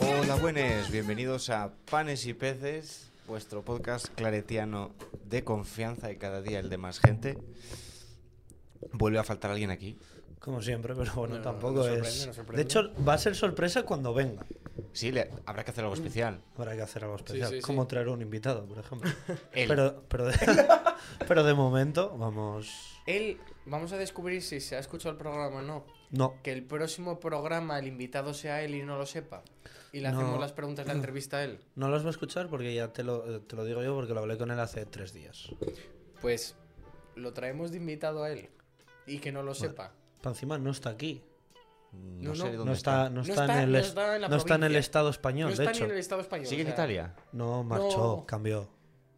Hola, buenas, bienvenidos a Panes y Peces, vuestro podcast claretiano de confianza y cada día el de más gente. Vuelve a faltar alguien aquí. Como siempre, pero bueno, No, tampoco es. De hecho, va a ser sorpresa cuando venga. Sí, le- habrá que hacer algo especial. Habrá que hacer algo especial. sí, sí. Como traer un invitado, por ejemplo. Él. Pero, pero, de, pero de momento, vamos. Él, vamos a descubrir si se ha escuchado el programa o no. No, Que el próximo programa el invitado sea él y no lo sepa. Y le No. hacemos las preguntas de la entrevista a él. no los va a escuchar porque ya te lo, eh, te lo digo yo porque lo hablé con él hace tres días. Pues lo traemos de invitado a él. Y que no lo sepa. Para encima no está aquí. No, No, sé no. de No dónde está, está. no está, está- en el, no es- está en la no está en el. Estado No español, de hecho. ni en el Estado español. ¿Sigue en o sea, Italia? No, marchó, No. cambió.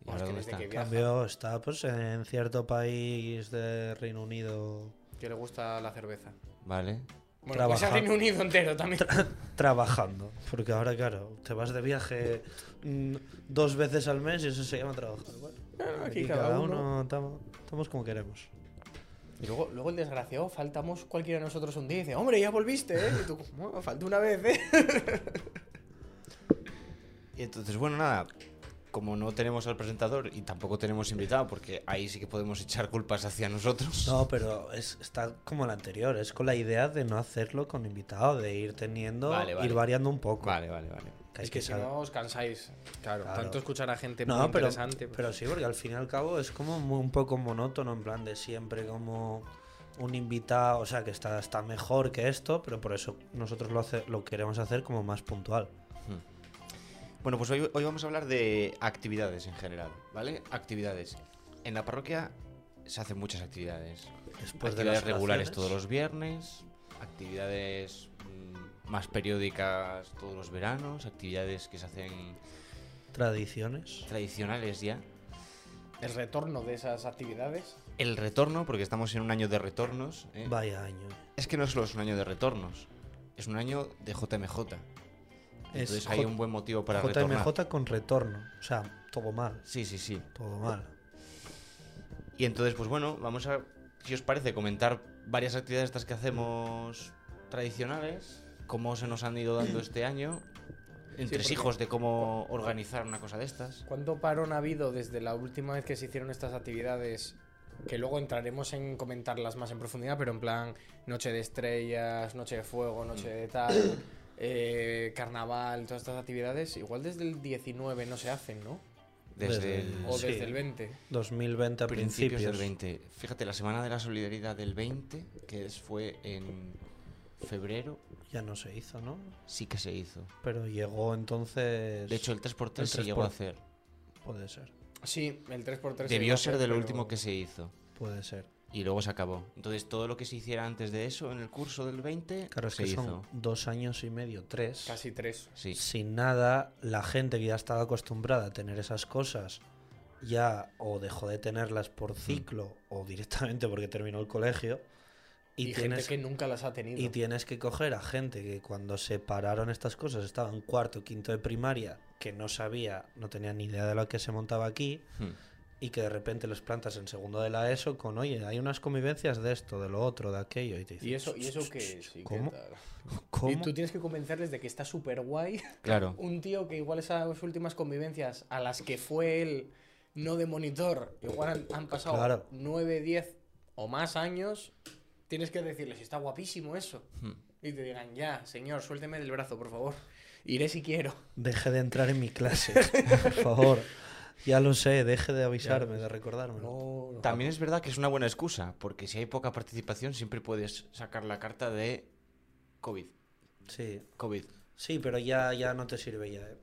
¿Y es ahora que dónde está? Cambió, está pues en cierto país de Reino Unido que le gusta la cerveza. Vale. Bueno, Trabaja- pues Reino Unido entero también. trabajando. Porque ahora, claro, te vas de viaje mm, dos veces al mes y eso se llama trabajar. Bueno, aquí cada uno. estamos, como queremos. Y luego, luego el desgraciado, faltamos cualquiera de nosotros un día y dice, hombre, ya volviste, ¿eh? Y tú, "Bueno, falta una vez, ¿eh? Y entonces, bueno, nada. Como no tenemos al presentador y tampoco tenemos invitado, porque ahí sí que podemos echar culpas hacia nosotros. No, pero es, está como el anterior. Es con la idea de no hacerlo con invitado, de ir teniendo, Vale, vale. ir variando un poco. Vale, vale, vale. Que Es que que si no os cansáis. Claro, Claro. tanto escuchar a gente muy No, pero, interesante. pues- pero sí, porque al fin y al cabo es como muy- un poco monótono, en plan de siempre como un invitado, o sea, que está, está mejor que esto, pero por eso nosotros lo, hace, lo queremos hacer como más puntual. Bueno, pues hoy, hoy vamos a hablar de actividades en general, ¿vale? Actividades. En la parroquia se hacen muchas actividades. Después de actividades las regulares todos los viernes, actividades mm, más periódicas todos los veranos, actividades que se hacen Tradiciones. tradicionales ya. El retorno de esas actividades. El retorno, porque estamos en un año de retornos. ¿eh? Vaya año. Es que no solo es un año de retornos, es un año de JMJ. Es Entonces hay J- un buen motivo para JMJ retornar. con retorno. O sea, todo mal. Sí, sí, sí. Todo mal. Y entonces, pues bueno, vamos a, si os parece, comentar varias actividades estas que hacemos tradicionales, cómo se nos han ido dando este año, entre porque- hijos de cómo organizar una cosa de estas. ¿Cuánto parón ha habido desde la última vez que se hicieron estas actividades? Que luego entraremos en comentarlas más en profundidad, pero en plan Noche de Estrellas, Noche de Fuego, Noche de tal, eh, Carnaval, todas estas actividades. Igual desde el 19 no se hacen, ¿no? Desde, Desde el O Sí. desde el 20. 2020 a principios principios. del 20. Fíjate, la Semana de la Solidaridad del 20, que es- fue en febrero, Ya no se hizo, ¿no? sí que se hizo. Pero llegó entonces. De hecho, el 3x3 el se 3 llegó por- a hacer. Puede ser. Sí, el 3x3. se Debió a ser hacer, de lo pero- último que se hizo. Puede ser. Y luego se acabó. Entonces, todo lo que se hiciera antes de eso, en el curso del 20, Claro, es se que hizo. son dos años y medio, tres. Casi tres. Sí. Sin nada, la gente que ya estaba acostumbrada a tener esas cosas ya o dejó de tenerlas Mm. por ciclo o directamente porque terminó el colegio. Y, Y, tienes, gente que nunca las ha tenido. y tienes que coger a gente que cuando se pararon estas cosas estaba en cuarto o quinto de primaria, que no sabía, no tenía ni idea de lo que se montaba aquí, Hmm. Y que de repente los plantas en segundo de la ESO con, oye, hay unas convivencias de esto, de lo otro, de aquello. Y te dicen, ¿Y eso, ¿Y eso qué es? ¿Y qué ¿Cómo? tal? ¿Cómo? Y tú tienes que convencerles de que está súper guay. Claro. Un tío que igual esas últimas convivencias a las que fue él no de monitor, igual han, han pasado Claro. 9, 10 o más años, tienes que decirles, está guapísimo eso. Hmm. Y te digan, ya, señor, suélteme del brazo, por favor. Iré si quiero. Deje de entrar en mi clase, por favor. Ya lo sé, deje de avisarme, de recordarme. No, no. También es verdad que es una buena excusa, porque si hay poca participación, siempre puedes sacar la carta de COVID. Sí, COVID. sí, pero ya, ya no te sirve ya. eh.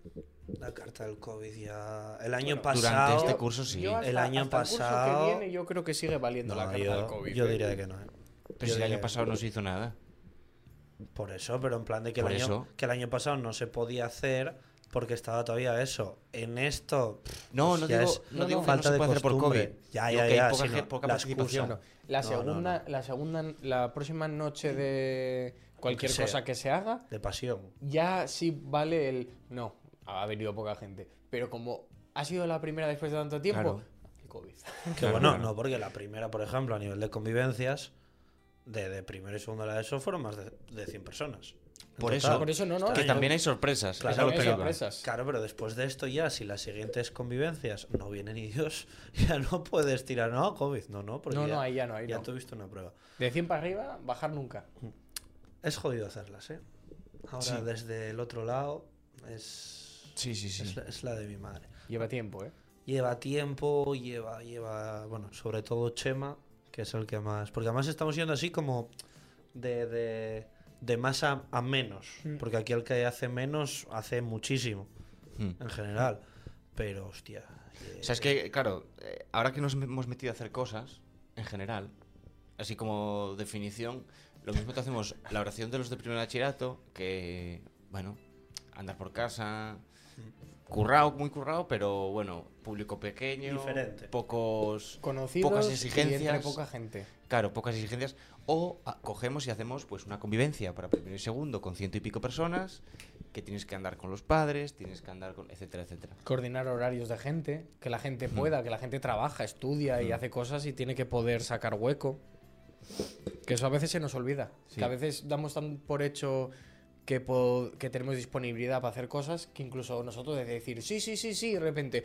La carta del COVID ya... El año Bueno, durante pasado... este curso sí. Yo hasta- El año hasta curso pasado- que viene yo creo que sigue valiendo la carta yo, del COVID. yo ¿eh? diría que no. eh. Pero Yo si el año pasado no se hizo nada. Por eso, pero en plan de que el, año, que el año pasado no se podía hacer porque estaba todavía eso. En esto... pff, No, pues no digo, es no digo que no falta se de puede hacer por. COVID. Ya, ya, ya. poca sino gen- poca la participación. La segunda, la segunda, la próxima noche de cualquier Que cosa que se haga, De pasión. ya sí vale el. No, ha venido poca gente. Pero como ha sido la primera después de tanto tiempo, Claro. el COVID. Que Claro, bueno, claro. no, porque la primera, por ejemplo, a nivel de convivencias, de, de primero y segundo de la ESO fueron más de, de 100 personas. Por total. eso, Por eso no, no. Que también hay sorpresas. Claro, hay sorpresas. Pero después de esto ya, si las siguientes convivencias no vienen ni Dios, ya no puedes tirar, no, COVID, no, no, porque No, ya, no, ahí ya no, ahí ya no. tuviste una prueba. De 100 para arriba, bajar nunca. Es jodido hacerlas, ¿eh? Ahora Sí. desde el otro lado es, Sí, sí, sí. es, la- es la de mi madre. Lleva tiempo, ¿eh? Lleva tiempo, lleva, lleva, bueno, sobre todo Chema, que es el que más, porque además estamos yendo así como de, de, de más a, a menos, Mm. porque aquí el que hace menos hace muchísimo, Hmm. en general, pero hostia. O sea, es que, claro, eh, ahora que nos hemos metido a hacer cosas, en general, así como definición, lo mismo que hacemos la oración de los de primer bachillerato, que, bueno, andar por casa, currado, muy currado, pero bueno, público pequeño, Diferente. pocos, Conocidos pocas y entre exigencias, poca gente. claro, pocas exigencias, o ah, cogemos y hacemos pues una convivencia para primero y segundo con ciento y pico personas, que tienes que andar con los padres, tienes que andar con, etcétera, etcétera. Coordinar horarios de gente, que la gente Mm. pueda, que la gente trabaja, estudia y Mm. hace cosas y tiene que poder sacar hueco. Que eso a veces se nos olvida. Sí. Que a veces damos tan por hecho que, tenemos disponibilidad para hacer cosas que incluso nosotros de decir, sí, sí, sí, sí, de repente,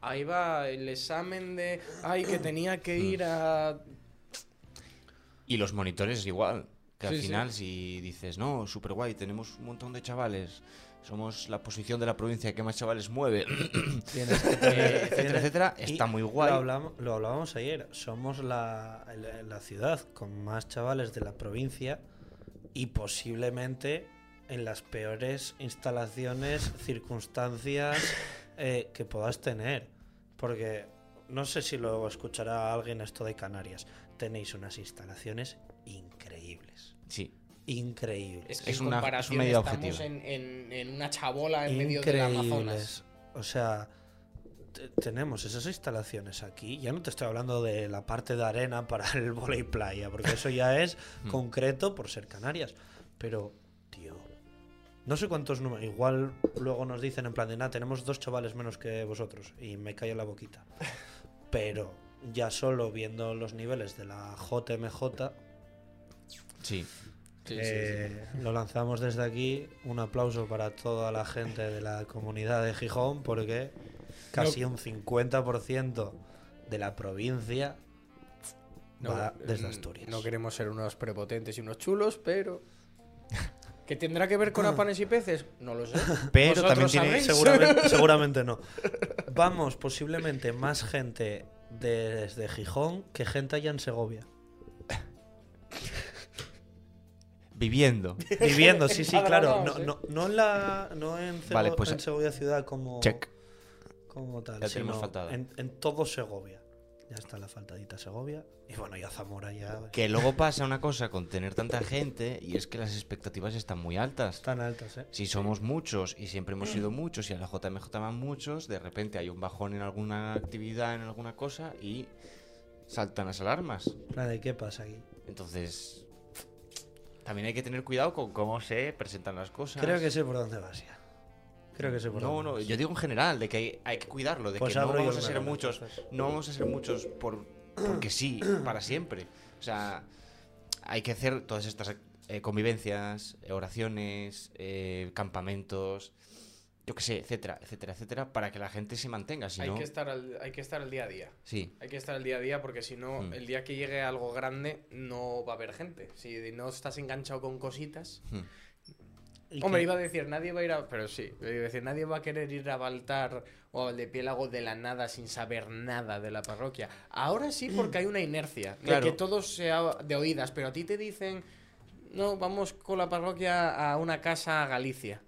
ahí va el examen de, ay, que tenía Mm. que ir a... Y los monitores igual. Que al Sí, sí. final, si dices, no, súper guay, tenemos un montón de chavales, somos la posición de la provincia que más chavales mueve, Tienes que tener- etcétera, etcétera, está muy guay. Lo, hablamos- lo hablábamos ayer. Somos la, la- la ciudad con más chavales de la provincia y posiblemente en las peores instalaciones, circunstancias eh, que puedas tener. Porque no sé si lo escuchará alguien esto de Canarias. Tenéis unas instalaciones increíbles. Sí, Increíbles. Es que Es en una- es comparación una idea objetiva. en, en- en una chabola en medio del Amazonas. increíbles. O sea, te- tenemos esas instalaciones aquí. Ya no te estoy hablando de la parte de arena para el volei playa, porque eso ya es Mm. concreto por ser Canarias. Pero, tío, no sé cuántos números. Igual luego nos dicen en plan de nada, tenemos dos chavales menos que vosotros. Y me callo la boquita. Pero ya solo viendo los niveles de la JMJ, sí. Sí, sí, eh, Lo lanzamos desde aquí. Un aplauso para toda la gente de la comunidad de Gijón, porque casi un 50% de la provincia No, va desde mm, Asturias. No queremos ser unos prepotentes y unos chulos, pero. ¿Que tendrá que ver con apanes y peces? No lo sé. Pero ¿Vosotros también tiene- seguramente, seguramente no. Vamos, posiblemente más gente desde Gijón que gente allá en Segovia. Viviendo. Viviendo, sí, sí, claro. No, no, no en, la, no en, Sego- Vale, pues- en Segovia ciudad como, Check. como tal, Ya tenemos sino en todo Segovia. Ya está la faltadita Segovia. Y bueno, ya Zamora ya Que luego pasa una cosa con tener tanta gente y es que las expectativas están muy altas. están altas, ¿eh? Si somos muchos y siempre hemos sido muchos y a la JMJ van muchos, de repente hay un bajón en alguna actividad, en alguna cosa y saltan las alarmas. La de qué pasa aquí. Entonces, también hay que tener cuidado con cómo se presentan las cosas. Creo que sé por dónde vas ya. Creo que sé por No, no, yo digo en general, de que hay, hay que cuidarlo, de Pues que no vamos a ser muchos, entonces. no vamos a ser muchos por, porque sí, para siempre. O sea, hay que hacer todas estas eh, convivencias, eh, oraciones, eh, campamentos, yo qué sé, etcétera, etcétera, etcétera, para que la gente se mantenga. Si hay, no, que estar al, hay que estar al día a día. sí, Hay que estar al día a día porque si no, Mm. el día que llegue algo grande no va a haber gente. Si no estás enganchado con cositas. Y Hombre, que- iba a decir, nadie va a ir a. Pero sí, iba a decir, nadie va a querer ir a Baltar o a Valdepiélago de la nada sin saber nada de la parroquia. Ahora sí, porque hay una inercia Claro. de que todo sea de oídas, pero a ti te dicen, no, vamos con la parroquia a una casa a Galicia.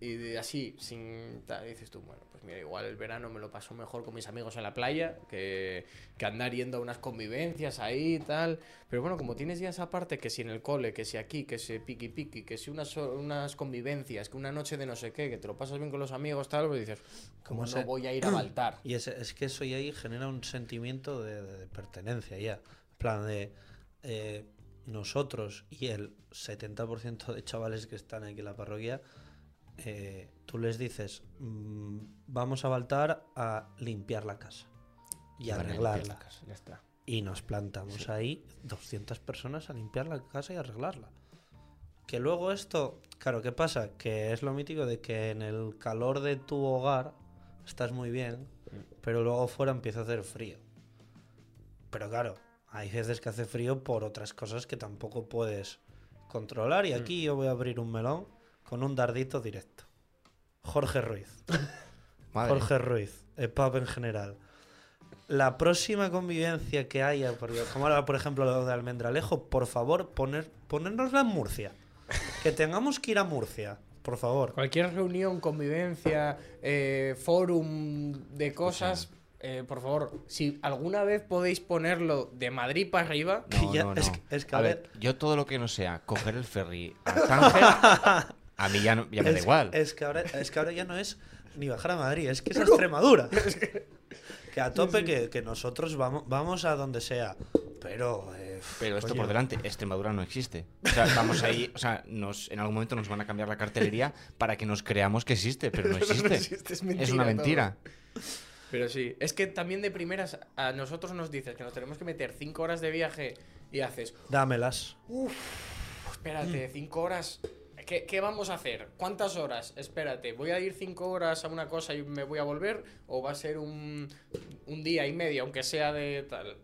Y de- así, sin. tal, dices tú, bueno, pues mira, igual el verano me lo paso mejor con mis amigos en la playa que, que andar yendo a unas convivencias ahí y tal. Pero bueno, como tienes ya esa parte que si en el cole, que si aquí, que si piqui piqui, que si unas, unas convivencias, que una noche de no sé qué, que te lo pasas bien con los amigos, tal, pues dices, Como no voy a ir a Baltar. Y es, es que eso ya ahí genera un sentimiento de, de pertenencia ya. En plan de eh, nosotros y el 70% de chavales que están aquí en la parroquia, eh, tú les dices, mm, vamos a Baltar a limpiar la casa y a arreglarla. la casa. Ya está. Y nos plantamos ahí 200 personas a limpiar la casa y arreglarla. Que luego esto, claro, ¿qué pasa? Que es lo mítico de que en el calor de tu hogar estás muy bien, pero luego fuera empieza a hacer frío. Pero claro, hay veces que hace frío por otras cosas que tampoco puedes controlar. Y aquí yo voy a abrir un melón con un dardito directo. Jorge Ruiz. Madre. Jorge Ruiz, EPUB en general. La próxima convivencia que haya, porque como ahora, por ejemplo, lo de Almendralejo, por favor, poner, ponérnosla en Murcia. Que tengamos que ir a Murcia, por favor. Cualquier reunión, convivencia, eh, forum de cosas, eh, por favor, si alguna vez podéis ponerlo de Madrid para arriba, No, Ya, no, es no. que- es que, a a ver, ver- yo todo lo que no sea coger el ferry a Tánger, a mí ya, no- ya me da es, igual. Es que, ahora, es que ahora ya no es ni bajar a Madrid, es que es a Extremadura. que a tope que, que nosotros vamos, vamos a donde sea. Pero. eh, Pero esto por delante, Extremadura no existe. O sea, vamos ahí, o sea, nos, en algún momento nos van a cambiar la cartelería para que nos creamos que existe, pero no existe. existe, es es una mentira todo. mentira. Pero sí, es que también de primeras a nosotros nos dices que nos tenemos que meter 5 horas de viaje y haces, Dámelas. espérate, 5 horas, ¿qué, qué vamos a hacer? ¿Cuántas horas? Espérate, ¿voy a ir 5 horas a una cosa y me voy a volver? ¿O va a ser un, un día y medio, aunque sea de tal?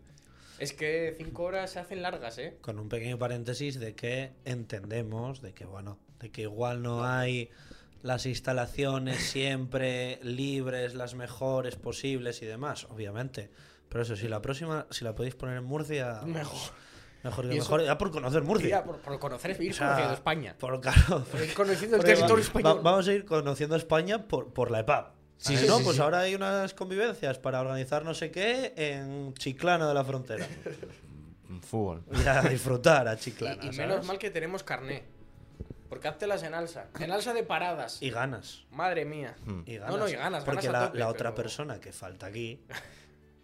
Es que 5 horas se hacen largas, ¿eh? Con un pequeño paréntesis de que entendemos de que, bueno, de que igual no hay las instalaciones siempre libres, las mejores posibles y demás, obviamente. Pero eso, si la próxima, si la podéis poner en Murcia, Mejor. Mejor que mejor, ya por conocer Murcia. Ya, por, por conocer, ir O sea, conociendo España. Por, claro, Por ir conociendo el territorio español. va- vamos a ir conociendo España por, por la EPAP. Sí, sí, ¿no? sí, pues sí. ahora hay unas convivencias para organizar no sé qué en Chiclana de la Frontera. Fútbol. Ir a disfrutar a Chiclana. y menos mal que tenemos carné. Porque háztelas en alza. En alza de paradas. Y ganas. Madre mía. Hmm. Y No, ganas. no, y ganas, Porque ganas la, tope, la otra pero- persona que falta aquí,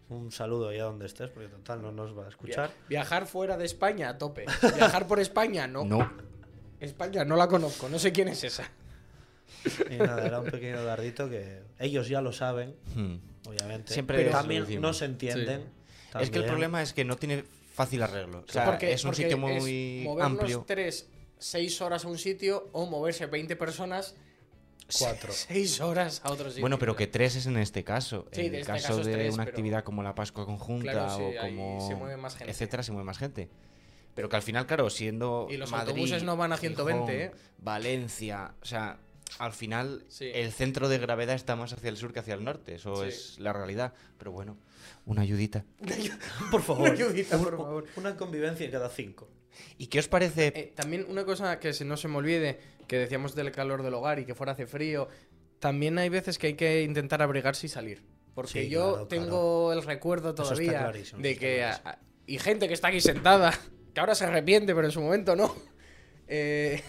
un saludo allá donde estés, porque total no nos va a escuchar. Viajar fuera de España a tope. Viajar por España, no. No. España no la conozco, no sé quién es esa. Y nada, era un pequeño dardito que ellos ya lo saben, Hmm. obviamente. Siempre pero también no se entienden. Es que el problema es que no tiene fácil arreglo. O sea, porque es un porque sitio es muy movernos amplio. tres, seis horas a un sitio o moverse 20 personas Cuatro. seis horas a otro sitio. Bueno, pero que tres es en este caso. Sí, en el este caso, de tres, una pero- actividad como la Pascua Conjunta Claro, sí, o como. se mueve más gente. Etcétera, se mueve más gente. Pero que al final, claro, siendo. Y los Madrid, autobuses no van a 120, Gijón, ¿eh? Valencia, o sea. Al final, Sí. el centro de gravedad está más hacia el sur que hacia el norte. Eso Sí. es la realidad. Pero bueno, una ayudita. Por favor, Una ayudita, por favor. una convivencia cada cinco. ¿Y qué os parece? Eh, también una cosa que no se me olvide, que decíamos del calor del hogar y que fuera hace frío, también hay veces que hay que intentar abrigarse y salir. Porque Sí, yo claro, tengo el recuerdo todavía de que... a- y gente que está aquí sentada, que ahora se arrepiente, pero en su momento no. Eh,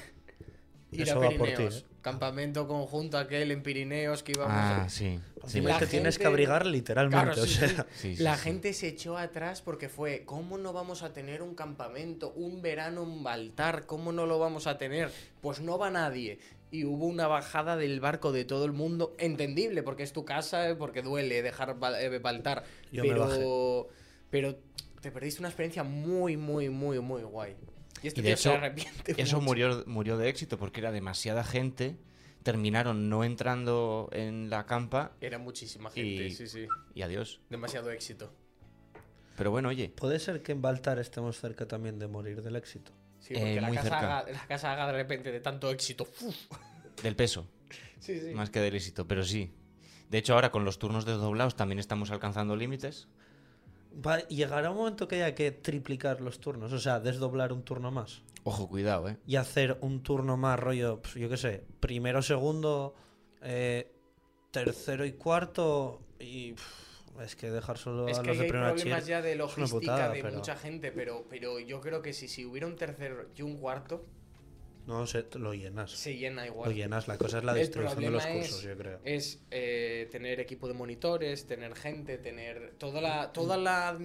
ir Eso a va por ti. ¿eh? Campamento conjunto aquel en Pirineos que íbamos... Ah, a- sí. La te tienes gente- que abrigar literalmente. Claro, o sí, sea, sí. Sí, sí, la sí. gente se echó atrás porque fue, ¿cómo no vamos a tener un campamento, un verano en Baltar? ¿Cómo no lo vamos a tener? Pues no va nadie. Y hubo una bajada del barco de todo el mundo, entendible, porque es tu casa, eh, porque duele dejar eh, Baltar. Yo me pero, pero te perdiste una experiencia muy, muy, muy, muy guay. Y este Y de tío se hecho, arrepiente Eso mucho. murió, murió de éxito porque era demasiada gente. Terminaron no entrando en la campa Era muchísima gente, Y- sí, sí. y adiós. Demasiado éxito. Pero bueno, oye, Puede ser que en Baltar estemos cerca también de morir del éxito. Sí, porque Eh, la, muy casa cerca. haga, la casa haga de repente de tanto éxito. ¡fuf! del peso, Sí, sí. más que del éxito, pero sí. De hecho, ahora con los turnos desdoblados también estamos alcanzando límites. Va, llegará un momento que haya que triplicar los turnos, o sea, desdoblar un turno más. Ojo, cuidado, ¿eh? Y hacer un turno más rollo, pues, yo qué sé, primero, segundo, eh, tercero y cuarto. Y pff, es que dejar solo Es a que los de hay problemas ya de logística putada, de pero- mucha gente, pero, pero yo creo que si, si hubiera un tercero y un cuarto, No sé, lo llenas. se llena igual. Lo llenas, la cosa es la distribución de los cursos, yo creo. Es eh, tener equipo de monitores, tener gente, tener toda la, toda la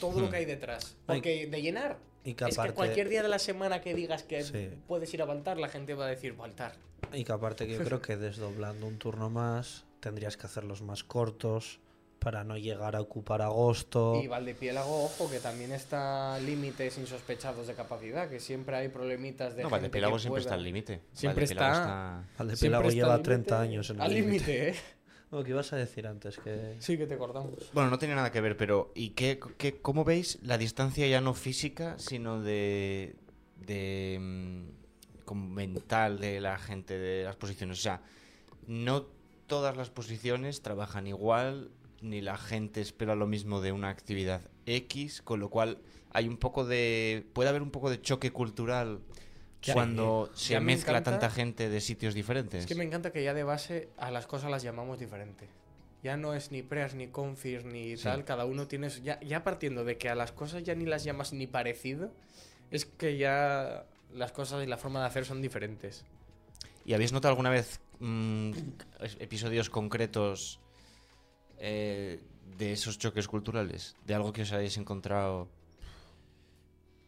todo lo Hmm. que hay detrás. Ay. Porque de llenar. Y que es que cualquier día de la semana que digas que Sí. puedes ir a Baltar, la gente va a decir Baltar. Y que aparte que yo creo que desdoblando un turno más tendrías que hacerlos más cortos para no llegar a ocupar agosto. Y Valdepiélago, ojo, que también está límites insospechados de capacidad, que siempre hay problemitas de No, gente Valdepiélago que siempre está al límite. Siempre Valdepiélago está- Valdepiélago Siempre lleva al 30 límite- años en Al el límite. límite, ¿eh? Oh, ¿Qué ibas a decir antes? Que... Sí, que te cortamos. Bueno, no tiene nada que ver, pero ¿y qué, qué- cómo veis la distancia ya no física, sino de, de mm, como mental de la gente de las posiciones? O sea, no todas las posiciones trabajan igual, ni la gente espera lo mismo de una actividad X, con lo cual hay un poco de puede haber un poco de choque cultural cuando se Ya me mezcla encanta- tanta gente de sitios diferentes. Es que me encanta que ya de base a las cosas las llamamos diferente. Ya no es ni preas, ni confir, ni Sí. tal. Cada uno tiene. su- Ya, ya partiendo de que a las cosas ya ni las llamas ni parecido, es que ya las cosas y la forma de hacer son diferentes. ¿Y habéis notado alguna vez mm, episodios concretos eh, de esos choques culturales? ¿De algo que os hayáis encontrado?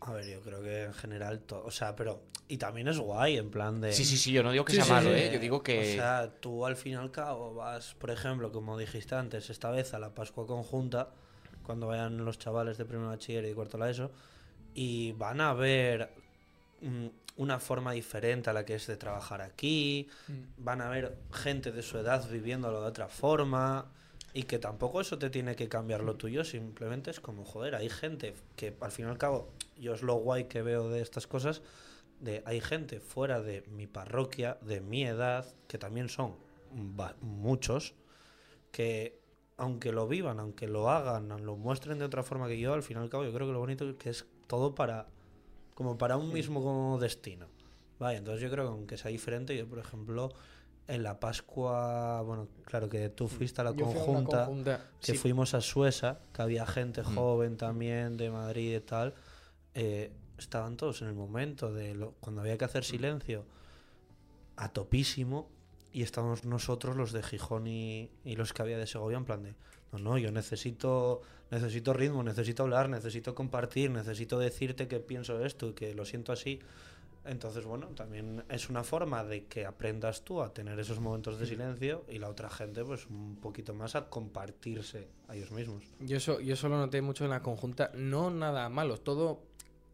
A ver, yo creo que en general todo. O sea, pero. Y también es guay, en plan de. Sí, sí, sí, yo no digo que Sí, sea sí, malo, sí. ¿eh? Yo digo que... O sea, tú al fin y al cabo vas, por ejemplo, como dijiste antes, esta vez a la Pascua conjunta, cuando vayan los chavales de primer bachiller y cuarto la ESO, y van a ver mm, una forma diferente a la que es de trabajar aquí, van a ver gente de su edad viviéndolo de otra forma, y que tampoco eso te tiene que cambiar lo tuyo, simplemente es como, joder, hay gente que al fin y al cabo, yo es lo guay que veo de estas cosas, de hay gente fuera de mi parroquia, de mi edad, que también son muchos, que aunque lo vivan, aunque lo hagan, lo muestren de otra forma que yo, al fin y al cabo yo creo que lo bonito es que es todo para como para un mismo como destino. Vale, entonces yo creo que aunque sea diferente, yo por ejemplo en la Pascua, bueno, claro que tú fuiste a la a conjunta, conjunta, que sí, fuimos a Sueza, que había gente Mm. joven también de Madrid y tal, eh, estaban todos en el momento de lo- cuando había que hacer silencio a topísimo y estábamos nosotros los de Gijón y, y los que había de Segovia en plan de no, no, yo necesito necesito ritmo, necesito hablar, necesito compartir, necesito decirte que pienso esto y que lo siento así. Entonces, bueno, también es una forma de que aprendas tú a tener esos momentos de silencio y la otra gente, pues un poquito más a compartirse a ellos mismos. Yo eso, yo eso lo noté mucho en la conjunta. No nada malo, todo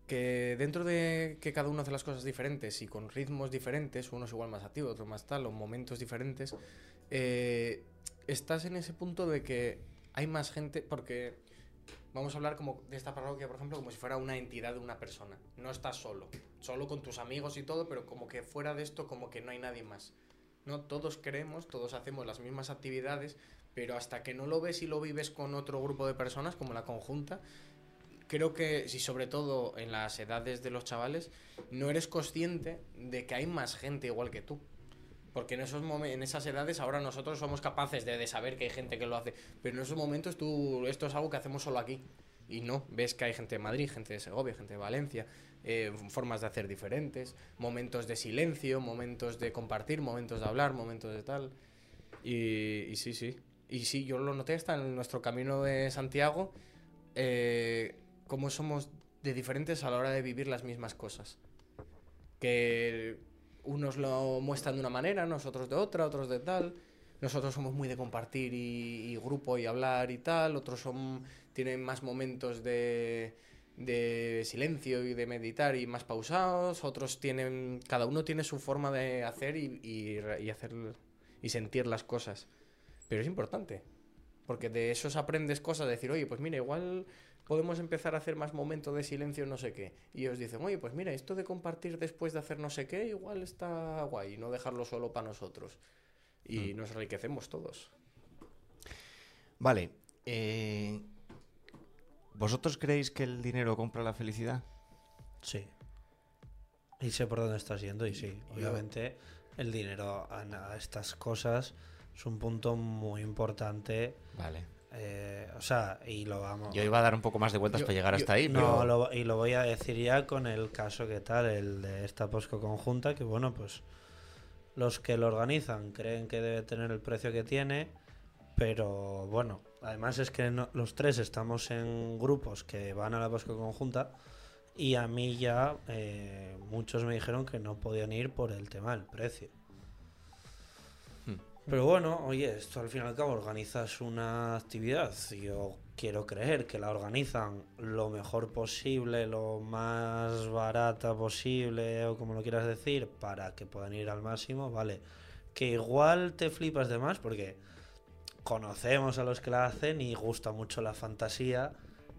que dentro de que cada uno hace las cosas diferentes y con ritmos diferentes, unos igual más activos, otros más tal, o momentos diferentes, eh, estás en ese punto de que hay más gente, porque vamos a hablar como de esta parroquia, por ejemplo, como si fuera una entidad de una persona. No estás solo, solo con tus amigos y todo, pero como que fuera de esto, como que no hay nadie más. No, todos queremos, todos hacemos las mismas actividades, pero hasta que no lo ves y lo vives con otro grupo de personas, como la conjunta, creo que, si sobre todo en las edades de los chavales, no eres consciente de que hay más gente igual que tú. Porque en, esos en esas edades ahora nosotros somos capaces de, saber que hay gente que lo hace, pero en esos momentos tú, esto es algo que hacemos solo aquí. Y no, ves que hay gente de Madrid, gente de Segovia, gente de Valencia, eh, formas de hacer diferentes, momentos de silencio, momentos de compartir, momentos de hablar, momentos de tal. Y, y sí, sí. Y sí, yo lo noté hasta en nuestro camino de Santiago, eh, cómo somos de diferentes a la hora de vivir las mismas cosas. Que unos lo muestran de una manera, nosotros de otra, otros de tal. Nosotros somos muy de compartir y, y grupo y hablar y tal. Otros son tienen más momentos de, de silencio y de meditar y más pausados. Otros tienen, cada uno tiene su forma de hacer y, y, hacer y sentir las cosas. Pero es importante, porque de esos aprendes cosas, de decir, oye, pues mira, igual podemos empezar a hacer más momentos de silencio, no sé qué. Y ellos dicen, oye, pues mira, esto de compartir después de hacer no sé qué, igual está guay, no dejarlo solo para nosotros. Y nos enriquecemos todos. Vale. eh, ¿Vosotros creéis que el dinero compra la felicidad? Sí. Y sé por dónde estás yendo y sí, Yo- obviamente el dinero a, a estas cosas es un punto muy importante. Vale. Eh, o sea, y lo vamos... Yo iba a dar un poco más de vueltas Yo- para llegar yo- hasta ahí, No, pero... lo- y lo voy a decir ya con el caso que tal, el de esta Posco conjunta, que bueno, pues los que lo organizan creen que debe tener el precio que tiene, pero bueno, además es que no- los tres estamos en grupos que van a la Posco conjunta y a mí ya eh, muchos me dijeron que no podían ir por el tema del precio. Pero bueno, oye, esto al fin y al cabo organizas una actividad. Yo quiero creer que la organizan lo mejor posible, lo más barata posible, o como lo quieras decir, para que puedan ir al máximo, vale. Que igual te flipas de más porque conocemos a los que la hacen y gusta mucho la fantasía.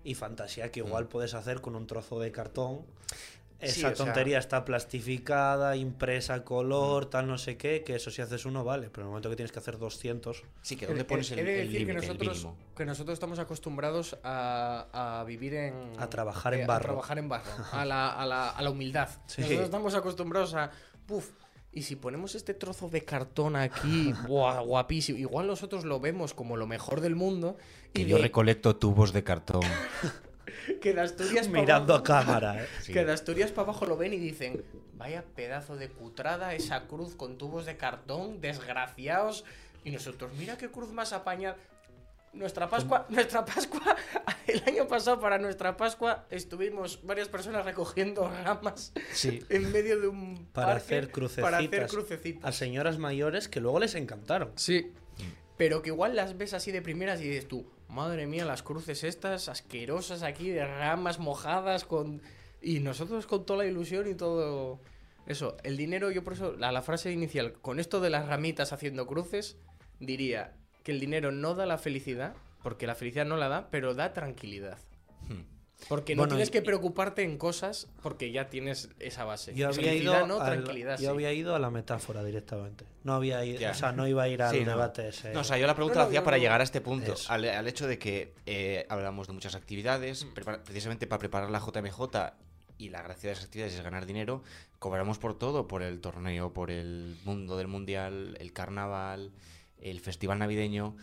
Y fantasía que igual puedes hacer con un trozo de cartón. Sí, Esa sea- tontería está plastificada, impresa a color, tal no sé qué, que eso si haces uno vale, pero en el momento que tienes que hacer 200, Sí, que dónde he- pones el he de el decir que límite, el nosotros, mínimo. que nosotros estamos acostumbrados a, a vivir en... A trabajar en eh, barro. A trabajar en barro, a la, a la, a la humildad. Sí. Nosotros estamos acostumbrados a... Puf, y si ponemos este trozo de cartón aquí, buah, guapísimo, igual nosotros lo vemos como lo mejor del mundo y Que yo recolecto tubos de cartón. que de Asturias mirando a abajo- cámara, ¿eh? Sí. Que de Asturias para abajo lo ven y dicen, vaya pedazo de cutrada esa cruz con tubos de cartón, desgraciados. Y nosotros, mira qué cruz más apañada. Nuestra Pascua, nuestra Pascua, el año pasado para nuestra Pascua estuvimos varias personas recogiendo ramas Sí. en medio de un Para parque hacer crucecitas. Para hacer crucecitas. A señoras mayores que luego les encantaron. Sí. Pero que igual las ves así de primeras y dices tú, madre mía, las cruces estas asquerosas aquí de ramas mojadas con... Y nosotros con toda la ilusión y todo... Eso, el dinero, yo por eso, la, la frase inicial, con esto de las ramitas haciendo cruces, diría que el dinero no da la felicidad, porque la felicidad no la da, pero da tranquilidad. Porque no Bueno, tienes y- que preocuparte en cosas porque ya tienes esa base. Yo había, ido no, al- tranquilidad yo sí. había ido a la metáfora directamente. No había ido, Ya. o sea, no iba a ir al Sí, no. debate ese. No, o sea, yo la pregunta No, no, la hacía para no- llegar a este punto, al, al hecho de que eh, hablamos de muchas actividades, prepara- precisamente para preparar la JMJ y la gracia de esas actividades es ganar dinero, cobramos por todo, por el torneo, por el mundo del mundial, el carnaval, el festival navideño.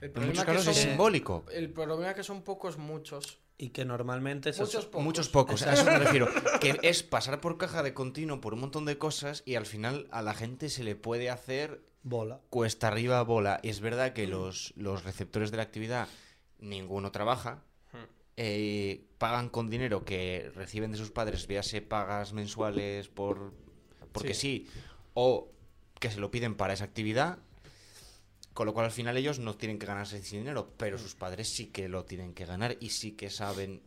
El En muchos problema que casos es simbólico. El problema es que son pocos muchos. Y que normalmente Muchos pocos. Muchos pocos, a eso me refiero. Que es pasar por caja de continuo por un montón de cosas y al final a la gente se le puede hacer bola. cuesta arriba bola. Y es verdad que los, los receptores de la actividad, ninguno trabaja. eh, pagan con dinero que reciben de sus padres, véase pagas mensuales por porque sí. o que se lo piden para esa actividad. Con lo cual al final ellos no tienen que ganarse ese dinero, pero sus padres sí que lo tienen que ganar y sí que saben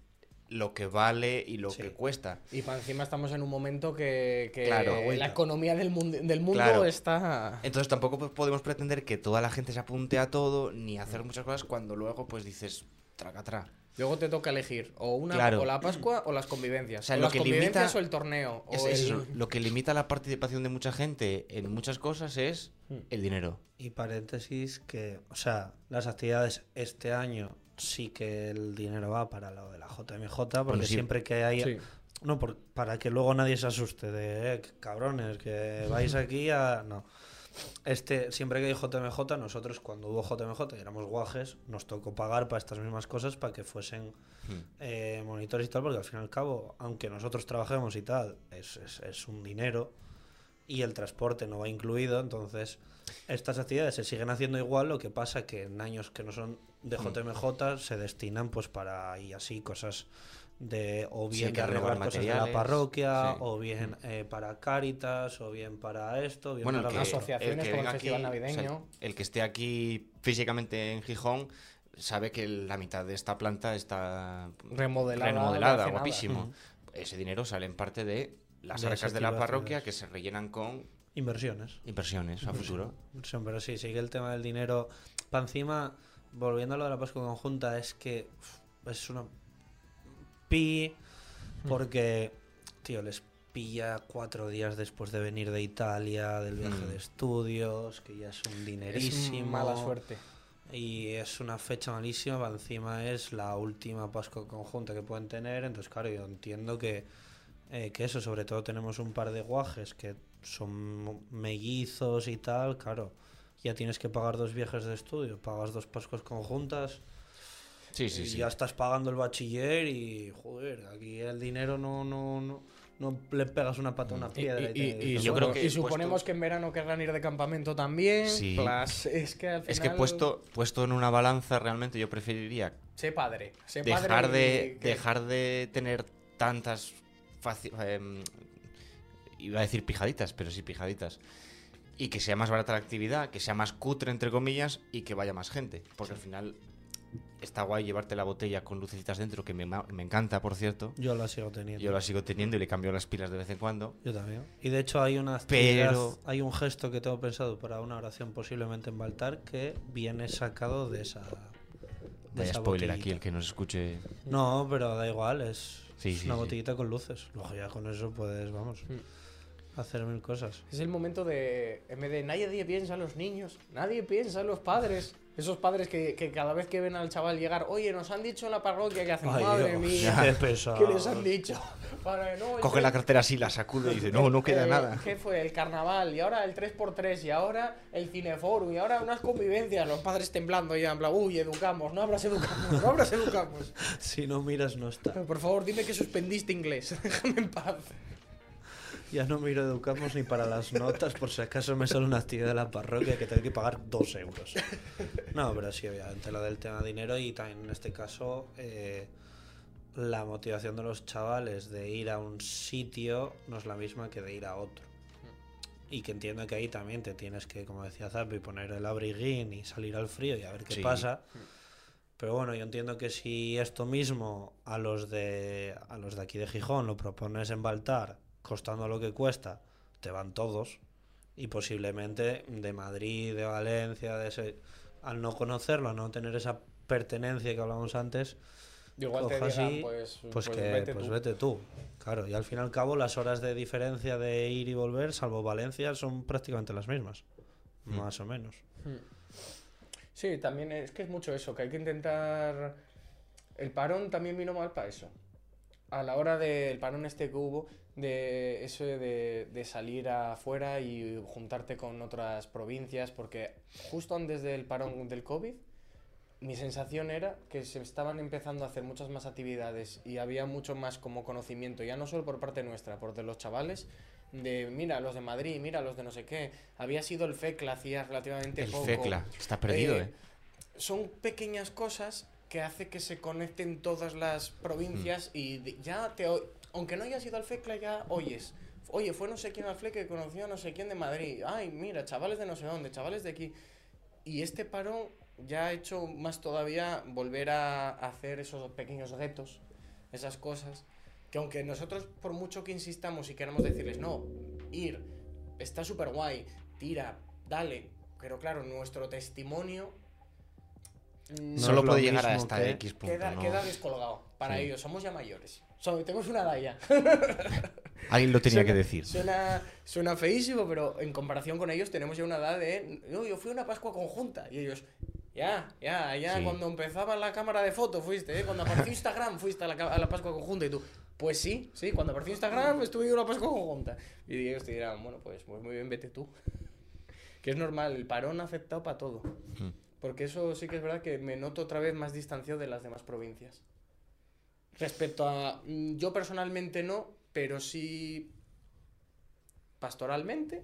lo que vale y lo Sí. que cuesta. Y para encima estamos en un momento que, que Claro. la economía del mundo, del mundo Claro. está... Entonces tampoco po- podemos pretender que toda la gente se apunte a todo ni hacer muchas cosas cuando luego pues dices tracatrá. Luego te toca elegir o una Claro. o la Pascua o las convivencias. O sea, o lo las que convivencias limita- o el torneo. Es, o es el- eso, Lo que limita la participación de mucha gente en muchas cosas es el dinero. Y paréntesis que, o sea, las actividades este año sí que el dinero va para lo de la JMJ, porque Bueno, sí. siempre que hay... Sí. No, por- para que luego nadie se asuste de, eh, cabrones, que vais aquí a... No. Este, siempre que hay JMJ, nosotros cuando hubo JMJ y éramos guajes, nos tocó pagar para estas mismas cosas para que fuesen Hmm. eh, monitores y tal, porque al fin y al cabo, aunque nosotros trabajemos y tal, es, es- es un dinero y el transporte no va incluido, entonces estas actividades se siguen haciendo igual, lo que pasa que en años que no son de Hmm. JMJ se destinan pues para y así cosas de o Sí, bien hay que de arreglar renovar cosas de la parroquia sí. o bien eh, para Cáritas o bien para esto, bien Bueno, el para que, lo otro. Asociaciones el que como el Festival aquí, o sea, Navideño. el que esté aquí físicamente en Gijón sabe que la mitad de esta planta está Remodelada, remodelada, guapísimo. Ese dinero sale en parte de las De arcas de la parroquia que se rellenan con Inversiones. inversiones a futuro. Sí, pero sí, sí que el tema del dinero. Para encima, volviendo a lo de la Pascua conjunta, es que uf, es una pi. Porque, tío, les pilla cuatro días después de venir de Italia, del viaje Mm. de estudios, que ya es un Es dinerísimo. mala suerte. Y es una fecha malísima, encima es la última Pascua conjunta que pueden tener, entonces claro, yo entiendo que, eh, que eso, sobre todo tenemos un par de guajes que son mellizos y tal, claro, ya tienes que pagar dos viajes de estudio, pagas dos Pascuas conjuntas, Sí, sí, y sí. ya estás pagando el bachiller y, joder, aquí el dinero no, no, no, no le pegas una pata a una Y, piedra. y- y- y yo supo- creo que y suponemos puesto- que en verano querrán ir de campamento también. Sí. es que al final... Es que puesto, puesto en una balanza, realmente yo preferiría Sé padre. Sé dejar padre de, que- dejar de tener tantas faci- em, iba a decir pijaditas, pero sí pijaditas. y que sea más barata la actividad, que sea más cutre, entre comillas, y que vaya más gente. Porque al final está guay llevarte la botella con lucecitas dentro, que me, me encanta, por cierto. Yo la sigo teniendo. Yo la sigo teniendo y le cambio las pilas de vez en cuando. Yo también. Y de hecho hay una actividad, Pero- hay un gesto que tengo pensado para una oración posiblemente en Baltar que viene sacado de esa. De Vaya esa spoiler botellita. aquí, el que nos escuche. No, pero da igual, es, Sí, es sí, una sí. botellita con luces. Luego ya con eso puedes, vamos, hacer mil cosas. Es el momento de, en vez de nadie piensa en los niños, nadie piensa en los padres. Esos padres que, que cada vez que ven al chaval llegar, oye, nos han dicho en la parroquia que hacen, Ay, madre Dios, mía, qué pesado. ¿qué les han dicho? Para, no, el Coge tres- la cartera así, la sacude y dice, no, no queda eh, nada. ¿Qué fue? El carnaval, y ahora el 3x3, y ahora el cineforum, y ahora unas convivencias. Los padres temblando ya, en plan, uy, educamos, no hablas educamos, no hablas educamos. Si no miras, no está. Por favor, dime que suspendiste inglés, déjame en paz. Ya no miro Educamos ni para las notas, por si acaso me sale una actividad de la parroquia que tengo que pagar dos euros. No, pero sí, obviamente lo del tema dinero y también en este caso eh, la motivación de los chavales de ir a un sitio no es la misma que de ir a otro. Y que entiendo que ahí también te tienes que, como decía Zappi, poner el abriguín y salir al frío y a ver qué Sí. pasa. Pero bueno, yo entiendo que si esto mismo a los de a los de aquí de Gijón lo propones en Baltar, costando lo que cuesta, te van todos. Y posiblemente de Madrid, de Valencia, de ese, al no conocerlo, al no tener esa pertenencia que hablamos antes, Igual te digan, pues, pues, pues que vete pues tú. vete tú. Claro, y al fin y al cabo las horas de diferencia de ir y volver, salvo Valencia, son prácticamente las mismas. Más o menos. Sí, también es que es mucho eso, que hay que intentar... El parón también vino mal para eso. A la hora del parón este que hubo, de eso de, de salir afuera y juntarte con otras provincias, porque justo antes del parón del COVID, mi sensación era que se estaban empezando a hacer muchas más actividades y había mucho más como conocimiento, ya no solo por parte nuestra, por de los chavales, de mira los de Madrid, mira los de no sé qué. Había sido el FECLA hacía relativamente El poco. FECLA, está perdido, Eh, ¿eh? Son pequeñas cosas que hace que se conecten todas las provincias Mm. y ya te aunque no hayas ido al FECLA ya oyes. Oye, fue no sé quién al FLE que conoció a no sé quién de Madrid. Ay, mira, chavales de no sé dónde, chavales de aquí. Y este parón ya ha hecho más todavía volver a hacer esos pequeños retos, esas cosas, que aunque nosotros por mucho que insistamos y queramos decirles, no, ir, está súper guay, tira, dale, pero claro, nuestro testimonio No Solo puede llegar hasta que- X punto. queda, ¿no? queda descolgado. Para Sí. ellos, somos ya mayores. So- tenemos una edad ya. Alguien lo tenía Suena- que decir. Suena, suena feísimo, pero en comparación con ellos tenemos ya una edad de... No, yo fui a una Pascua conjunta. Y ellos... Ya, ya, ya, Sí. cuando empezaba la cámara de foto fuiste, ¿eh? Cuando apareció Instagram fuiste a la, a la Pascua conjunta y tú... Pues sí, sí, cuando apareció Instagram estuve en una Pascua conjunta. Y ellos te dirán, bueno, pues, pues muy bien, vete tú. Que es normal, el parón ha afectado para todo. Hmm. Porque eso sí que es verdad que me noto otra vez más distanciado de las demás provincias. Respecto a. mm, Yo personalmente no, pero sí. Pastoralmente.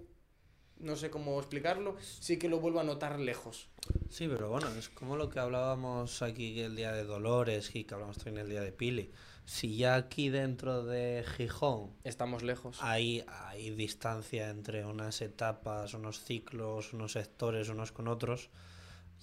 No sé cómo explicarlo. Sí que lo vuelvo a notar lejos. Sí, pero bueno, es como lo que hablábamos aquí el día de Dolores y que hablamos también el día de Pili. Si ya aquí dentro de Gijón Estamos lejos. hay, hay distancia entre unas etapas, unos ciclos, unos sectores unos con otros,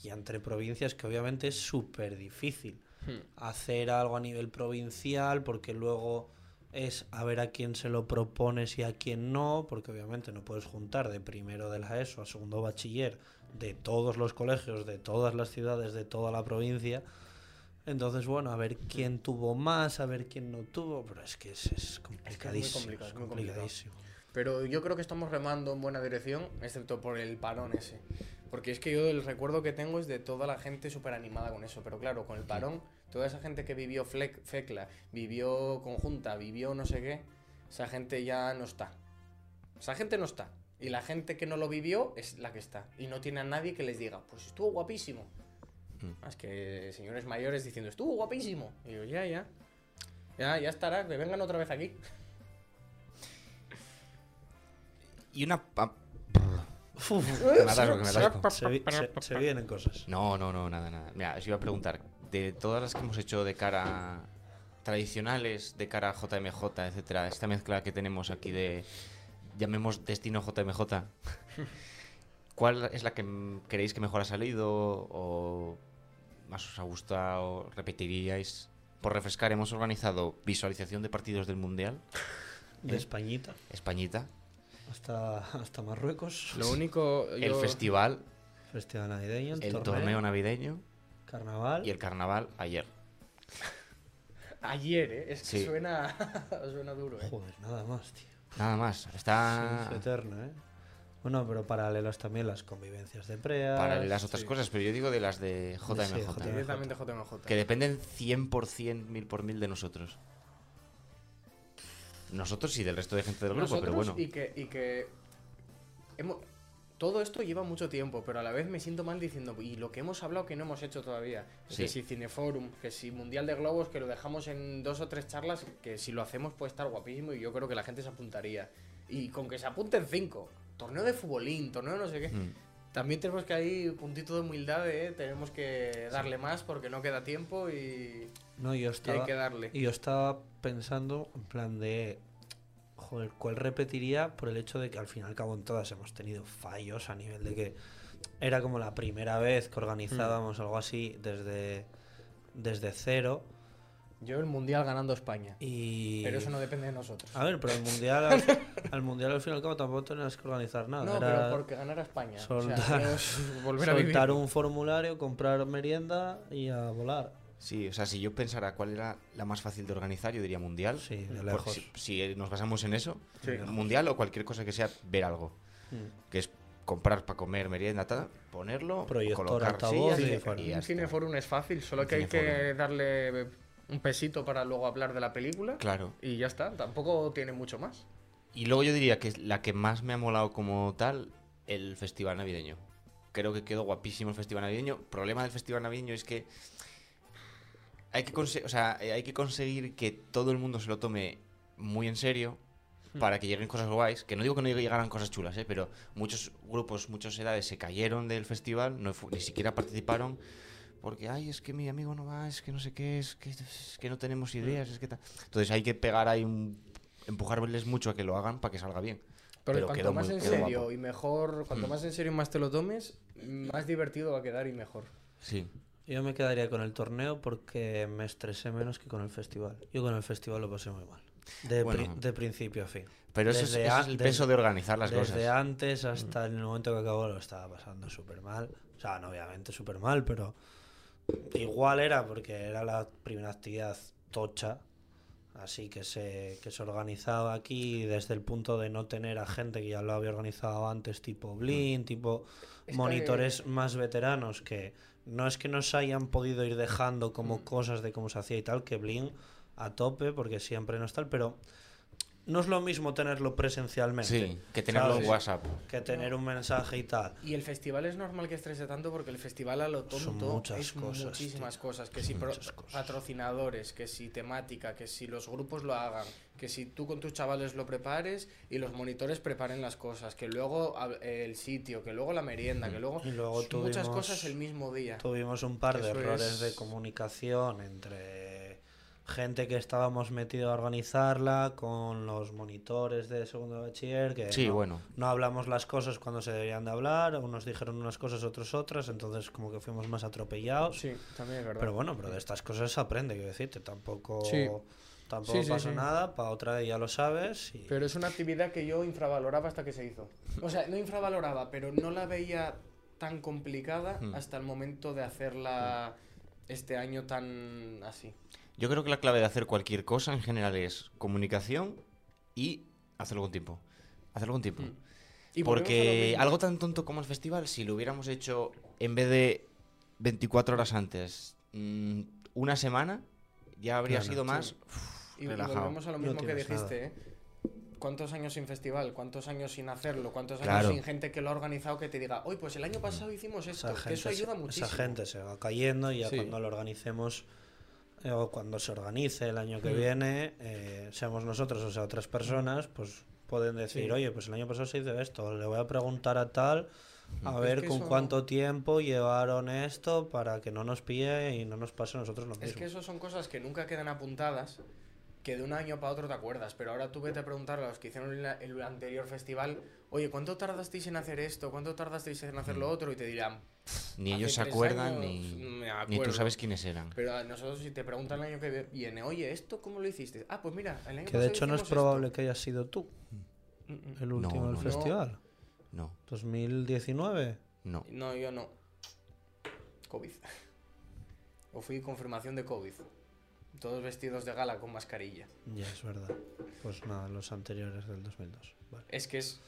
y entre provincias que obviamente es súper difícil Hmm. hacer algo a nivel provincial porque luego es a ver a quién se lo propones y a quién no, porque obviamente no puedes juntar de primero de la ESO a segundo bachiller de todos los colegios, de todas las ciudades, de toda la provincia. Entonces, bueno, a ver quién tuvo más, a ver quién no tuvo, pero es que es, es complicadísimo. complicado, es es muy complicado. complicadísimo. Pero yo creo que estamos remando en buena dirección, excepto por el parón ese. Porque es que yo el recuerdo que tengo es de toda la gente súper animada con eso. Pero claro, con el parón, toda esa gente que vivió Flec- Fecla, vivió Conjunta, vivió no sé qué, esa gente ya no está. Esa gente no está. Y la gente que no lo vivió es la que está. Y no tiene a nadie que les diga, pues estuvo guapísimo. Mm. Es que señores mayores diciendo, estuvo guapísimo. Y yo, ya, ya. Ya, ya estará, que vengan otra vez aquí. Y una... Uf, Que me atasco, que me atasco. se, vi- se- se vienen cosas. No, no, no, nada, nada. Mira, os iba a preguntar, de todas las que hemos hecho de cara tradicionales, de cara a JMJ, etcétera, esta mezcla que tenemos aquí de, llamemos destino JMJ, ¿Cuál es la que creéis que mejor ha salido o más os ha gustado? ¿Repetiríais? Por refrescar, hemos organizado visualización de partidos del Mundial. De ¿Eh? Españita Españita. Hasta, hasta Marruecos. Lo único. El festival, Festival navideño, el torneo, torneo navideño carnaval. y el carnaval ayer. Ayer, ¿eh? Es que Sí. suena, suena duro, ¿eh? Joder, nada más, tío. Nada más. Está Es eterno, ¿eh? Bueno, pero paralelas también las convivencias de preas. para las otras sí. cosas, pero yo digo de las de JMJ. Sí, JMJ. Directamente JMJ. Que dependen 100%, mil por mil de nosotros. Nosotros y del resto de gente del grupo, pero Nosotros bueno. Y que, y que hemos- todo esto lleva mucho tiempo, pero a la vez me siento mal diciendo, y lo que hemos hablado que no hemos hecho todavía, Sí. que si Cineforum, que si Mundial de Globos, que lo dejamos en dos o tres charlas, que si lo hacemos puede estar guapísimo y yo creo que la gente se apuntaría. Y con que se apunten cinco, torneo de futbolín, torneo no sé qué. Mm. También tenemos que ahí puntito de humildad, ¿eh? tenemos que darle más porque no queda tiempo y, No, yo y hay estaba, que darle. y yo estaba pensando en plan de. Joder, ¿cuál repetiría por el hecho de que al fin y al cabo en todas hemos tenido fallos a nivel de que era como la primera vez que organizábamos algo así desde, desde cero Yo el Mundial ganando España, y... pero eso no depende de nosotros. A ver, pero el mundial, al, al mundial al fin y al cabo tampoco tenías que organizar nada. No, era pero porque ganara España. O sea, soltar- es volver a vivir. soltar un formulario, comprar merienda y a volar. Sí, o sea, si yo pensara cuál era la más fácil de organizar, yo diría mundial. Sí, de lejos. Si, si nos basamos en eso, Sí. mundial o cualquier cosa que sea ver algo. Mm. Que es comprar para comer merienda, tal, ponerlo, Proyector, colocar altavoz sillas y y, y un cineforum es fácil, solo que hay que darle un pesito para luego hablar de la película. Claro. Y ya está, tampoco tiene mucho más. Y luego yo diría que es la que más me ha molado como tal, el festival navideño. Creo que quedó guapísimo el festival navideño. Problema del festival navideño es que hay que, o sea, eh, hay que conseguir que todo el mundo se lo tome muy en serio para que lleguen cosas guays. Que no digo que no llegaran cosas chulas, ¿eh? pero muchos grupos, muchas edades se cayeron del festival, no ni siquiera participaron. Porque, ay, es que mi amigo no va, es que no sé qué, es que, es que no tenemos ideas, es que tal. Entonces hay que pegar ahí un. empujarles mucho a que lo hagan para que salga bien. Pero, Pero cuanto quedó más muy- en serio guapo. y mejor, cuanto Mm. más en serio y más te lo tomes, más divertido va a quedar y mejor. Sí. Yo me quedaría con el torneo porque me estresé menos que con el festival. Yo con el festival lo pasé muy mal. De, Bueno. pri- de principio a fin. Pero eso es, Desde eso a- es el desde- peso de organizar las Desde cosas. antes hasta el momento que acabó lo estaba pasando súper mal. O sea, no obviamente súper mal, pero igual era porque era la primera actividad tocha. Así que se, que se organizaba aquí desde el punto de no tener a gente que ya lo había organizado antes, tipo Blin, tipo monitores más veteranos que no es que nos hayan podido ir dejando como cosas de cómo se hacía y tal, que Blin a tope, porque siempre no es tal, pero no es lo mismo tenerlo presencialmente. Sí, que tenerlo en ¿sabes? WhatsApp. Que tener un mensaje y tal. Y el festival es normal que estrese tanto porque el festival a lo Son tonto muchas es cosas, muchísimas tío. cosas. Que si pro- Muchas cosas. patrocinadores, que si temática, que si los grupos lo hagan, que si tú con tus chavales lo prepares y los monitores preparen las cosas, que luego el sitio, que luego la merienda, que luego, Y luego muchas cosas el mismo día. Tuvimos un par de errores es- de comunicación entre gente que estábamos metido a organizarla con los monitores de segundo de bachiller que Sí, no, bueno. no hablamos las cosas cuando se deberían de hablar unos dijeron unas cosas otros otras entonces como que fuimos más atropellados Sí, también es verdad. pero bueno pero de estas cosas se aprende quiero decirte tampoco Sí. tampoco Sí, sí, pasa sí. nada para otra ya lo sabes y Pero es una actividad que yo infravaloraba hasta que se hizo. O sea, no infravaloraba, pero no la veía tan complicada Hmm. hasta el momento de hacerla este año tan así. Yo creo que la clave de hacer cualquier cosa en general es comunicación y hacerlo con tiempo. Hacerlo con tiempo. Mm. Y Porque algo tan tonto como el festival, si lo hubiéramos hecho en vez de 24 horas antes, mm, una semana, ya habría Claro, sido sí. más uf, Y, y relajado. volvemos a lo No mismo que tienes dijiste, ¿eh? ¿Cuántos años sin festival? ¿Cuántos años sin hacerlo? ¿Cuántos años Claro. sin gente que lo ha organizado que te diga, oye, pues el año pasado hicimos esto? esa que gente, eso se- ayuda muchísimo. esa gente se va cayendo y ya Sí. cuando lo organicemos o cuando se organice el año que Mm. viene, eh, seamos nosotros o sea otras personas, pues pueden decir, Sí. oye, pues el año pasado se hizo esto, le voy a preguntar a tal a Es ver con eso- cuánto tiempo llevaron esto para que no nos pille y no nos pase a nosotros lo Es mismo. que eso son cosas que nunca quedan apuntadas que de un año para otro te acuerdas, pero ahora tú vete a preguntar a los que hicieron el, el anterior festival, oye, ¿cuánto tardasteis en hacer esto? ¿Cuánto tardasteis en hacer lo otro? Y te dirán, Ni ellos se acuerdan, años, ni, me ni tú sabes quiénes eran. pero a nosotros si te preguntan el año que viene, oye, ¿esto cómo lo hiciste? Ah, pues mira, el año Que de hecho no es hicimos esto". probable que hayas sido tú Mm, mm. el No, último del no, no. festival. No, 2019. no. No, yo no. COVID. O fui confirmación de COVID. Todos vestidos de gala con mascarilla. Ya es verdad. Pues nada, los anteriores del 2002. Vale. Es que es,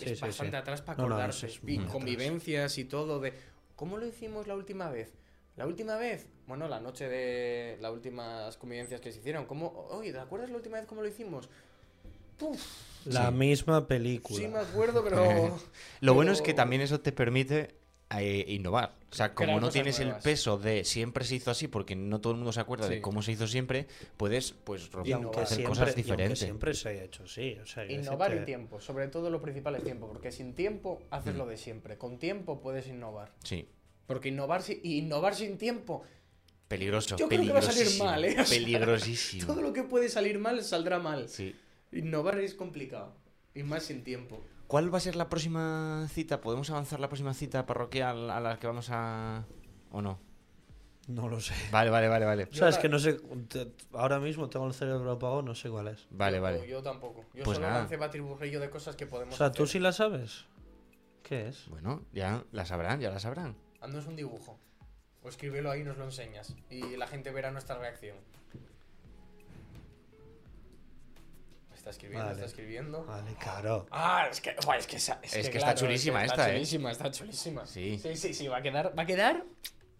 es sí, bastante sí. atrás para No, no, acordarse. y atrás. convivencias y todo de... ¿Cómo lo hicimos la última vez? La última vez, bueno, la noche de las últimas convivencias que se hicieron. ¿Cómo? Oye, ¿te acuerdas la última vez cómo lo hicimos? Puf, La Sí. misma película. sí me acuerdo, pero... Lo bueno es que también eso te permite eh, innovar. O sea, como Crear no tienes el peso de siempre se hizo así, porque no todo el mundo se acuerda de Sí. cómo se hizo siempre, puedes pues romper, hacer siempre, cosas diferentes. siempre se haya hecho así. O sea, Innovar y tiempo. Sobre todo lo principal es tiempo. Porque sin tiempo haces Mm. lo de siempre. Con tiempo puedes innovar. Sí, Porque innovar, innovar sin tiempo, peligroso. Yo creo que va a salir peligrosísimo, mal, ¿eh? O sea, Peligrosísimo. todo lo que puede salir mal saldrá mal. Sí. Innovar es complicado. Y más sin tiempo. ¿Cuál va a ser la próxima cita? ¿Podemos avanzar la próxima cita parroquial a la que vamos a... o no? No lo sé. Vale, vale, vale, vale. O sea, es que no sé. te- Ahora mismo tengo el cerebro apagado, no sé cuál es. Vale, vale. Yo tampoco. Yo Pues solo nada. lancé batiburrillo de cosas que podemos O sea, ¿tú hacer. sí la sabes? ¿Qué es? Bueno, ya la sabrán, ya la sabrán. Haznos un dibujo. O escríbelo ahí y nos lo enseñas. Y la gente verá nuestra reacción. Está escribiendo, Vale. está escribiendo. Vale, claro. Ah, es que, es que, es Es que que está chulísima es que esta, está ¿eh? chulísima, está chulísima. Sí. sí, sí, sí, va a quedar, va a quedar.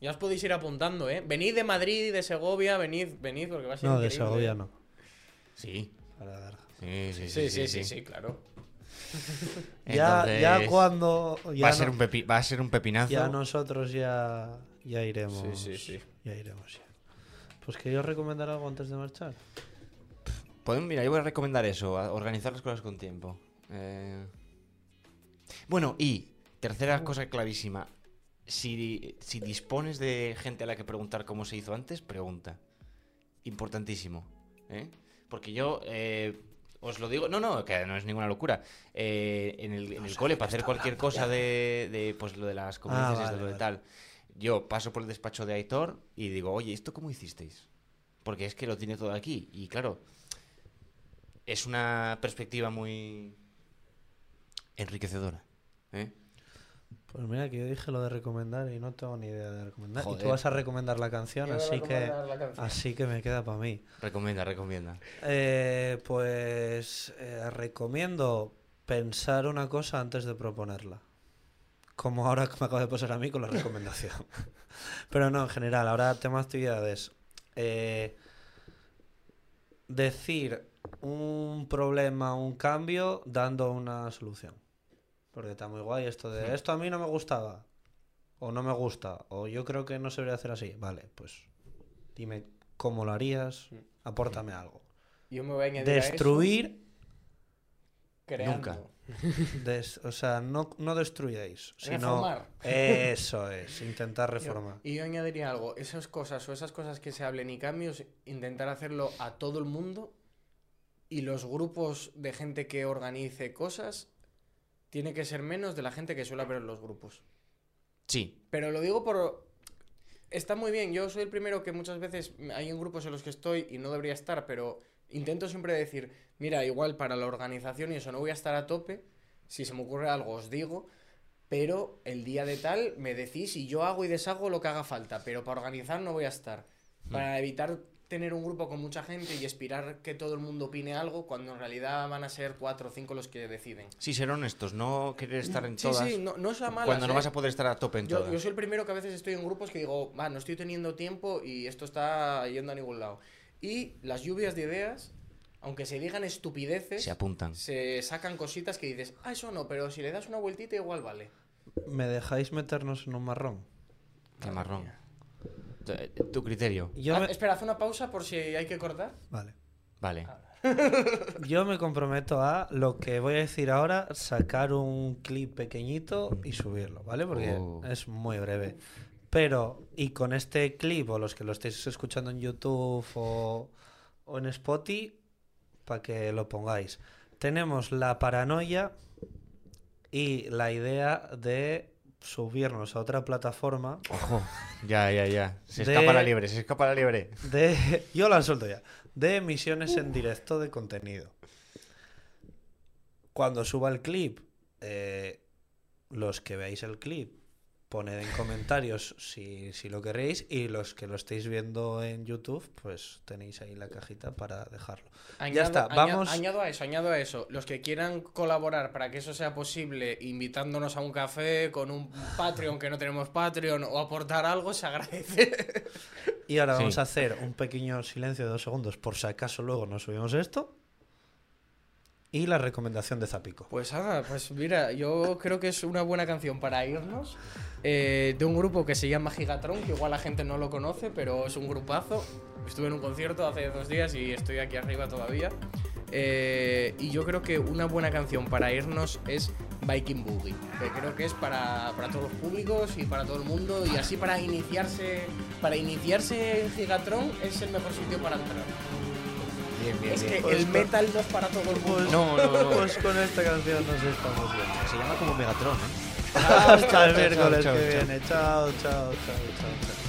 Ya os podéis ir apuntando, ¿eh? Venid de Madrid, de Segovia, venid, venid, porque va a ser No, de increíble. Segovia no. Sí. Sí, sí, Sí, sí, sí, sí, claro. Ya, ya cuando. Ya va, a ser no- un pepi- va a ser un pepinazo. Ya nosotros ya, ya iremos. Sí, sí, sí. Ya iremos ya. Pues quería recomendar algo antes de marchar. Podemos- mira, yo voy a recomendar eso, organizar las cosas con tiempo. Eh, Bueno, y tercera cosa clavísima. Si, si dispones de gente a la que preguntar cómo se hizo antes, pregunta. Importantísimo. ¿eh? Porque yo eh, os lo digo, no, no, que no es ninguna locura. Eh, en el, en el cole, para hacer cualquier cosa de, de, pues lo de las convivencias, vale, de lo de tal, yo paso por el despacho de Aitor y digo, oye, ¿esto cómo hicisteis? Porque es que lo tiene todo aquí. Y claro, es una perspectiva muy enriquecedora. ¿eh? Pues mira, que yo dije lo de recomendar y no tengo ni idea de recomendar. Y tú vas a recomendar la canción, así que, recomendar la canción. así que me queda para mí. Recomienda, recomienda. Eh, pues eh, recomiendo pensar una cosa antes de proponerla. Como ahora que me acaba de pasar a mí con la recomendación. Pero no, en general, ahora tema actividades. Eh, decir un problema, un cambio, dando una solución. Porque está muy guay esto de esto a mí no me gustaba. O no me gusta. O yo creo que no se debería hacer así. Vale, pues dime cómo lo harías. Apórtame algo. Yo me voy a añadir a eso, Destruir, creando. Nunca. des- o sea, no, no destruyáis, sino Reformar. eso es, intentar Yo- reformar. Y yo añadiría algo, esas cosas o esas cosas que se hablen y cambios, intentar hacerlo a todo el mundo y los grupos de gente que organice cosas tiene que ser menos de la gente que suele haber en los grupos. Sí, Pero lo digo por... Está muy bien, yo soy el primero que muchas veces hay en grupos en los que estoy y no debería estar, pero intento siempre decir, mira, igual para la organización y eso no voy a estar a tope, si se me ocurre algo os digo, pero el día de tal me decís y yo hago y deshago lo que haga falta, pero para organizar no voy a estar. Para evitar tener un grupo con mucha gente y aspirar que todo el mundo opine algo cuando en realidad van a ser cuatro o cinco los que deciden. sí, ser honestos, no querer estar en Sí, todas. sí, no, no es a malas, cuando no ¿eh? vas a poder estar a tope en Yo, todas. yo soy el primero que a veces estoy en grupos que digo, va, no estoy teniendo tiempo y esto está yendo a ningún lado. Y las lluvias de ideas, aunque se digan estupideces, Se apuntan. se sacan cositas que dices, ah, eso no, pero si le das una vueltita igual vale. ¿Me dejáis meternos en un marrón? Qué marrón. Tu- Tu criterio. Yo Ah, me... Espera, haz una pausa por si hay que cortar. Vale. Vale. Yo me comprometo a lo que voy a decir ahora, sacar un clip pequeñito y subirlo, ¿vale? Porque Oh. es muy breve. Pero, y con este clip, o los que lo estéis escuchando en YouTube o, o en Spotify para que lo pongáis. Tenemos la paranoia y la idea de subirnos a otra plataforma Ojo. Ya, ya, ya. Se De- escapa la liebre, se escapa la liebre. de yo la suelto ya de emisiones en directo de contenido cuando suba el clip eh, los que veáis el clip poned en comentarios si, si lo queréis y los que lo estéis viendo en YouTube pues tenéis ahí la cajita para dejarlo ya está vamos Añado a eso, añado a eso. Los que quieran colaborar para que eso sea posible, invitándonos a un café con un Patreon que no tenemos Patreon o aportar algo, se agradece. y ahora Sí. vamos a hacer un pequeño silencio de dos segundos por si acaso luego nos subimos esto y la recomendación de Zapico Pues nada, pues mira, yo creo que es una buena canción para irnos. eh, de un grupo que se llama Gigatron, que igual la gente no lo conoce, pero es un grupazo. Estuve en un concierto hace dos días y estoy aquí arriba todavía. Eh, y yo creo que una buena canción para irnos es Viking Boogie, que creo que es para, para todos los públicos y para todo el mundo. Y así para iniciarse, para iniciarse en Gigatron es el mejor sitio para entrar. Bien, bien, Es bien. que Pues el con- metal no es para todo el mundo. No, no, no. pues con esta canción nos estamos viendo Se llama como Megatron, ¿eh? Hasta el miércoles que chao. viene. Chao, chao, chao, chao, chao.